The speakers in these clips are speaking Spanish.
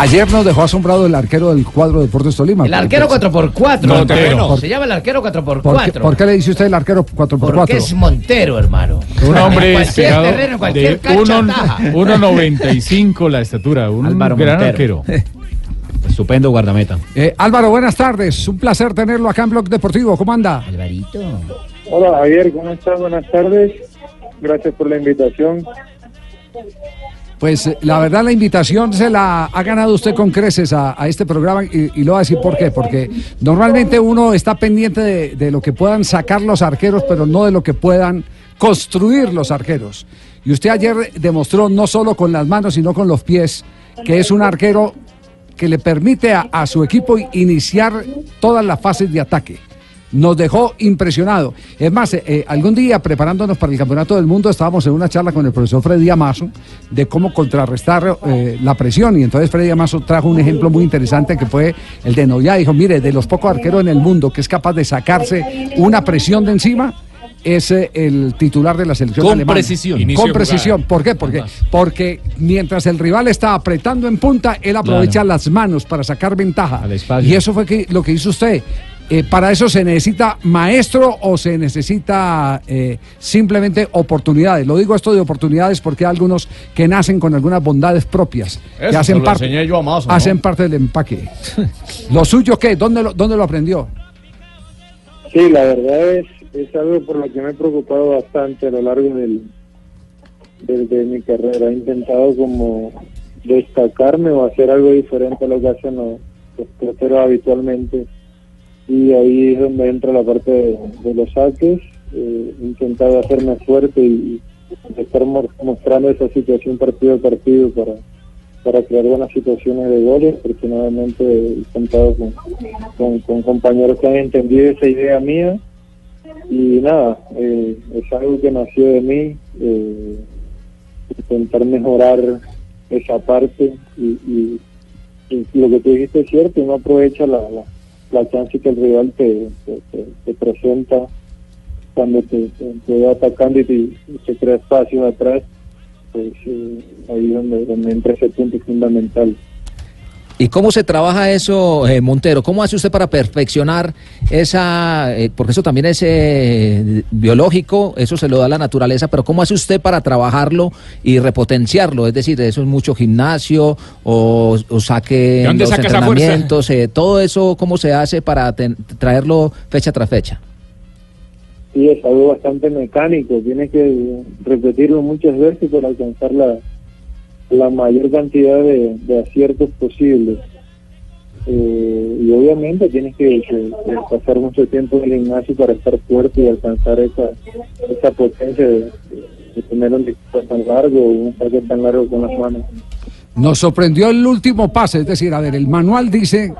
Ayer nos dejó asombrado el arquero del cuadro de Deportes Tolima. El arquero 4x4. Montero. Se llama el arquero 4x4. ¿Por qué, por qué le dice usted el arquero 4x4? Porque es Montero, hermano. Un hombre cualquier esperado terreno, en cualquier de cancha, uno- ataja. 1.95 la estatura, un Álvaro gran Montero. arquero. Estupendo guardameta. Eh, Álvaro, buenas tardes. Un placer tenerlo acá en Blog Deportivo. ¿Cómo anda? Alvarito. Hola Javier, ¿cómo estás? Buenas tardes. Gracias por la invitación. Pues eh, la verdad la invitación se la ha ganado usted con creces a, a este programa y, lo voy a decir por qué. Porque normalmente uno está pendiente de, de lo que puedan sacar los arqueros, pero no de lo que puedan construir los arqueros. Y usted ayer demostró no solo con las manos, sino con los pies, que es un arquero que le permite a, a su equipo iniciar todas las fases de ataque. Nos dejó impresionado. Es más, eh, eh, algún día preparándonos para el Campeonato del Mundo estábamos en una charla con el profesor Freddy Amazo de cómo contrarrestar eh, la presión y entonces Freddy Amazo trajo un ejemplo muy interesante que fue el de Noya. Dijo, mire, de los pocos arqueros en el mundo que es capaz de sacarse una presión de encima, es el titular de la selección Con alemana. precisión. Inicio Con precisión. ¿Por qué? Porque, porque mientras el rival está apretando en punta, él aprovecha las manos para sacar ventaja. Al espacio. Y eso fue que, lo que hizo usted. Eh, ¿Para eso se necesita maestro o se necesita eh, simplemente oportunidades? Lo digo esto de oportunidades porque hay algunos que nacen con algunas bondades propias, que Eso se hacen lo parte, enseñé yo a Mazo, ¿no? hacen parte del empaque. ¿Lo suyo qué? ¿Dónde lo, dónde lo aprendió? Sí, la verdad es, es algo por lo que me he preocupado bastante a lo largo del, del- de mi carrera. He intentado como destacarme o hacer algo diferente a lo que hacen los, los habitualmente. Y ahí es donde entra la parte de, los saques. Eh, he intentado hacerme fuerte y, y estar mo- mostrando esa situación partido a partido para, para crear buenas situaciones de goles. Afortunadamente he contado con, con, compañeros que han entendido esa idea mía y nada, eh, es algo que nació de mí, eh, intentar mejorar esa parte y, y- lo que tú dijiste es cierto, uno aprovecha la, la chance que el rival te, te, presenta cuando te, va atacando y te, te crea espacio atrás, pues eh, ahí es donde, donde entra ese punto fundamental. ¿Y cómo se trabaja eso, eh, Montero? ¿Cómo hace usted para perfeccionar esa, eh, porque eso también es eh, biológico, eso se lo da la naturaleza, pero ¿cómo hace usted para trabajarlo y repotenciarlo? Es decir, eso es mucho gimnasio o, o saque ¿De dónde los saca esa fuerza? entrenamientos, eh, todo eso, ¿cómo se hace para ten- traerlo fecha tras fecha? Sí, es algo bastante mecánico, tienes que repetirlo muchas veces para alcanzar la, la mayor cantidad de, de aciertos posibles. Eh, y obviamente tienes que, que- que pasar mucho tiempo en el gimnasio para estar fuerte y alcanzar esa, esa potencia de, de tener un disparo tan largo, un saque tan largo con las manos. Nos sorprendió el último pase, es decir, a ver, el manual dice...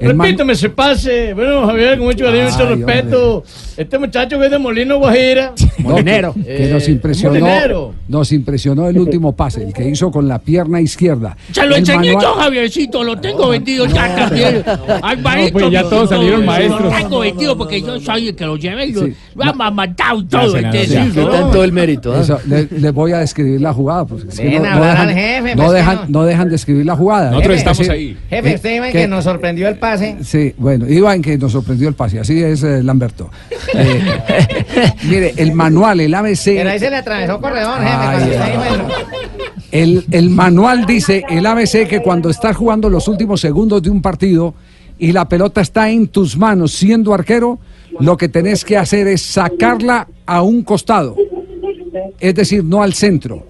el man- Repítame ese pase. Bueno, Javier, con mucho cariño y mucho respeto. Este muchacho que es de Molino Guajira. Molinero. Que nos Eh, impresionó, Molinero. nos impresionó el último pase, el que hizo con la pierna izquierda. Se lo El enseñé manual- yo, Javiercito, lo tengo vendido ya también. Alvarito, pues ya todos salieron Lo maestros. tengo vendido porque yo soy el que lo llevé y lo, Sí. lo ha matado todo. este, sí, ¿no? el mérito. Eso, le- les voy a describir la jugada. Porque es que no, no dejan, jefe, no, dejan, no. no. describir la jugada. Nosotros Es estamos ahí. Jefe, Eh, usted Iván, que- que nos sorprendió el pase. Sí, bueno, Iván que nos sorprendió el pase, así es eh, Lamberto. Eh, mire, el manual, el ABC. Pero ahí se le atravesó corredor, jefe. Ay. El, el manual dice, el ABC, que cuando estás jugando los últimos segundos de un partido y la pelota está en tus manos siendo arquero, lo que tenés que hacer es sacarla a un costado, es decir, no al centro.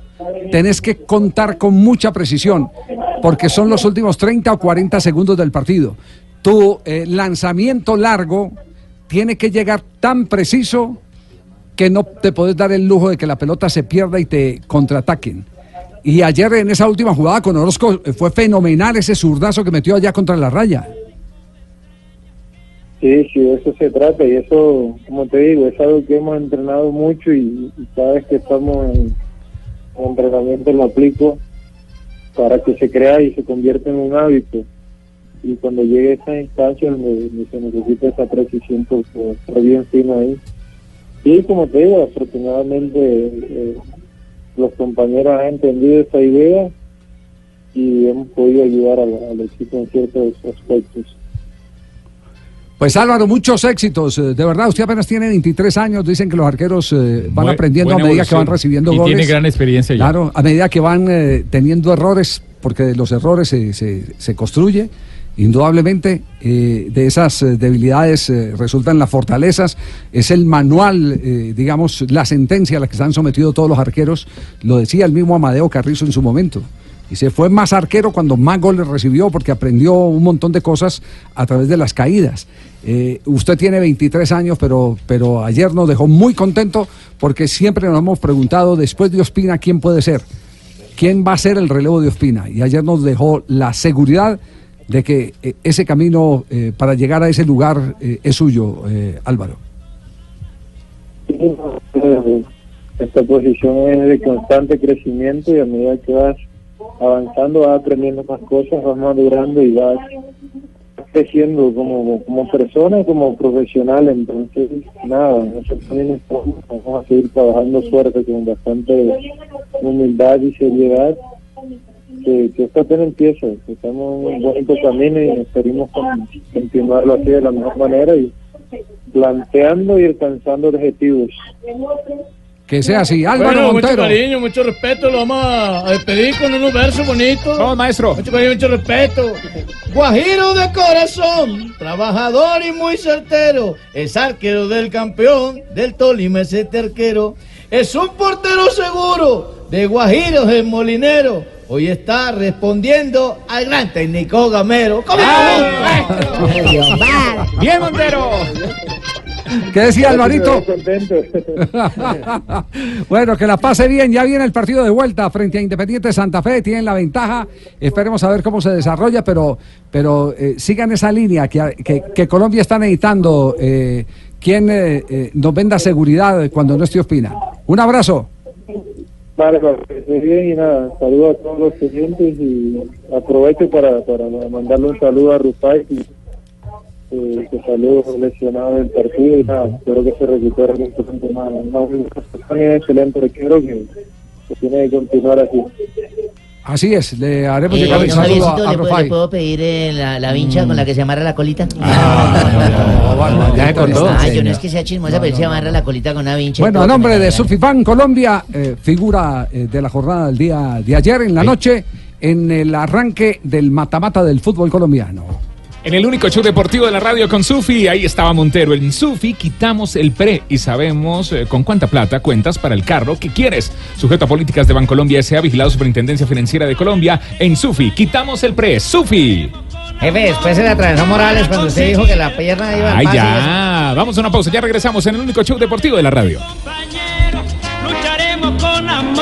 Tenés que contar con mucha precisión, porque son los últimos 30 o 40 segundos del partido. Tu eh, lanzamiento largo tiene que llegar tan preciso que no te podés dar el lujo de que la pelota se pierda y te contraataquen. Y ayer en esa última jugada con Orozco eh, fue fenomenal ese zurdazo que metió allá contra la raya. Sí, sí, de eso se trata y eso, como te digo, es algo que hemos entrenado mucho y, cada vez que estamos en, en entrenamiento lo aplico para que se crea y se convierta en un hábito. Y cuando llegue a esa instancia donde, donde se necesita esa precisión, pues pues, estar bien fino ahí. Y como te digo, afortunadamente eh, los compañeros han entendido esa idea y hemos podido ayudar al, al equipo en ciertos aspectos. Pues Álvaro, muchos éxitos. eh, De verdad, usted apenas tiene 23 años. Dicen que los arqueros eh, van Bu- aprendiendo a medida que van recibiendo Y goles. tiene gran experiencia ya. Claro, a medida que van eh, teniendo errores, porque de los errores se, se- se construye. Indudablemente, eh, de esas eh, debilidades eh, resultan las fortalezas. Es el manual, digamos, la sentencia a la que están sometidos todos los arqueros. Lo decía el mismo Amadeo Carrizo en su momento. Y se fue más arquero cuando más goles recibió porque aprendió un montón de cosas a través de las caídas. Usted tiene 23 años, pero, pero ayer nos dejó muy contento porque siempre nos hemos preguntado después de Ospina quién puede ser, quién va a ser el relevo de Ospina. Y ayer nos dejó la seguridad de que eh, ese camino eh, para llegar a ese lugar eh, es suyo, eh, Álvaro. Esta posición es de constante crecimiento y a medida que vas avanzando vas aprendiendo más cosas, vas madurando y vas creciendo como, como persona como profesional. Entonces, nada, nosotros también vamos a seguir trabajando fuerte con bastante humildad y seriedad. Que, que esto apenas empieza, que estamos en un bonito camino y esperemos con- continuarlo así de la mejor manera y planteando y alcanzando objetivos. Que sea así. Álvaro Bueno, mucho Montero. cariño, mucho respeto. Lo vamos a despedir con unos versos bonitos. Vamos, maestro. Mucho cariño, mucho respeto. Guajiro de corazón, trabajador y muy certero. Es arquero del campeón, del Tolima ese arquero. Es un portero seguro, de Guajiros el molinero. Hoy está respondiendo al gran técnico Gamero. ¿Cómo Bien, Montero. ¿Qué decía Alvarito? Bueno, que la pase bien. Ya viene el partido de vuelta frente a Independiente Santa Fe. Tienen la ventaja. Esperemos a ver cómo se desarrolla, pero, pero eh, sigan esa línea que, que- que Colombia está necesitando. Eh, quien eh, eh, nos venda seguridad cuando no esté Ospina. Un abrazo. Vale, que esté bien y nada, saludo a todos los clientes y aprovecho para, para mandarle un saludo a Rufai, eh, que salió lesionado del partido y nada, espero que se recupere pronto. Nada, una un excelente arquero que, que tiene que continuar así. Así es, le haremos Eh, llegar el don saludo a, a ¿le, puedo, le puedo pedir eh, la, la vincha con la que se amarra la colita? ya se cortó. Ah, yo no es que sea chismosa, pero él se amarra la colita con una vincha. Bueno, a nombre de Sufifan Colombia, eh, figura eh, de la jornada del día de ayer en la noche en el arranque del matamata del fútbol colombiano. En el único show deportivo de la radio con Sufi, ahí estaba Montero. En Sufi quitamos el pre y sabemos eh, con cuánta plata cuentas para el carro que quieres. Sujeto a políticas de Bancolombia S.A. vigilado Superintendencia Financiera de Colombia. En Sufi quitamos el pre. Sufi. Jefe, después se le atravesó Morales cuando usted dijo que la pierna iba Ay, pase. ya. Vamos a una pausa. Ya regresamos en el único show deportivo de la radio. lucharemos con amor.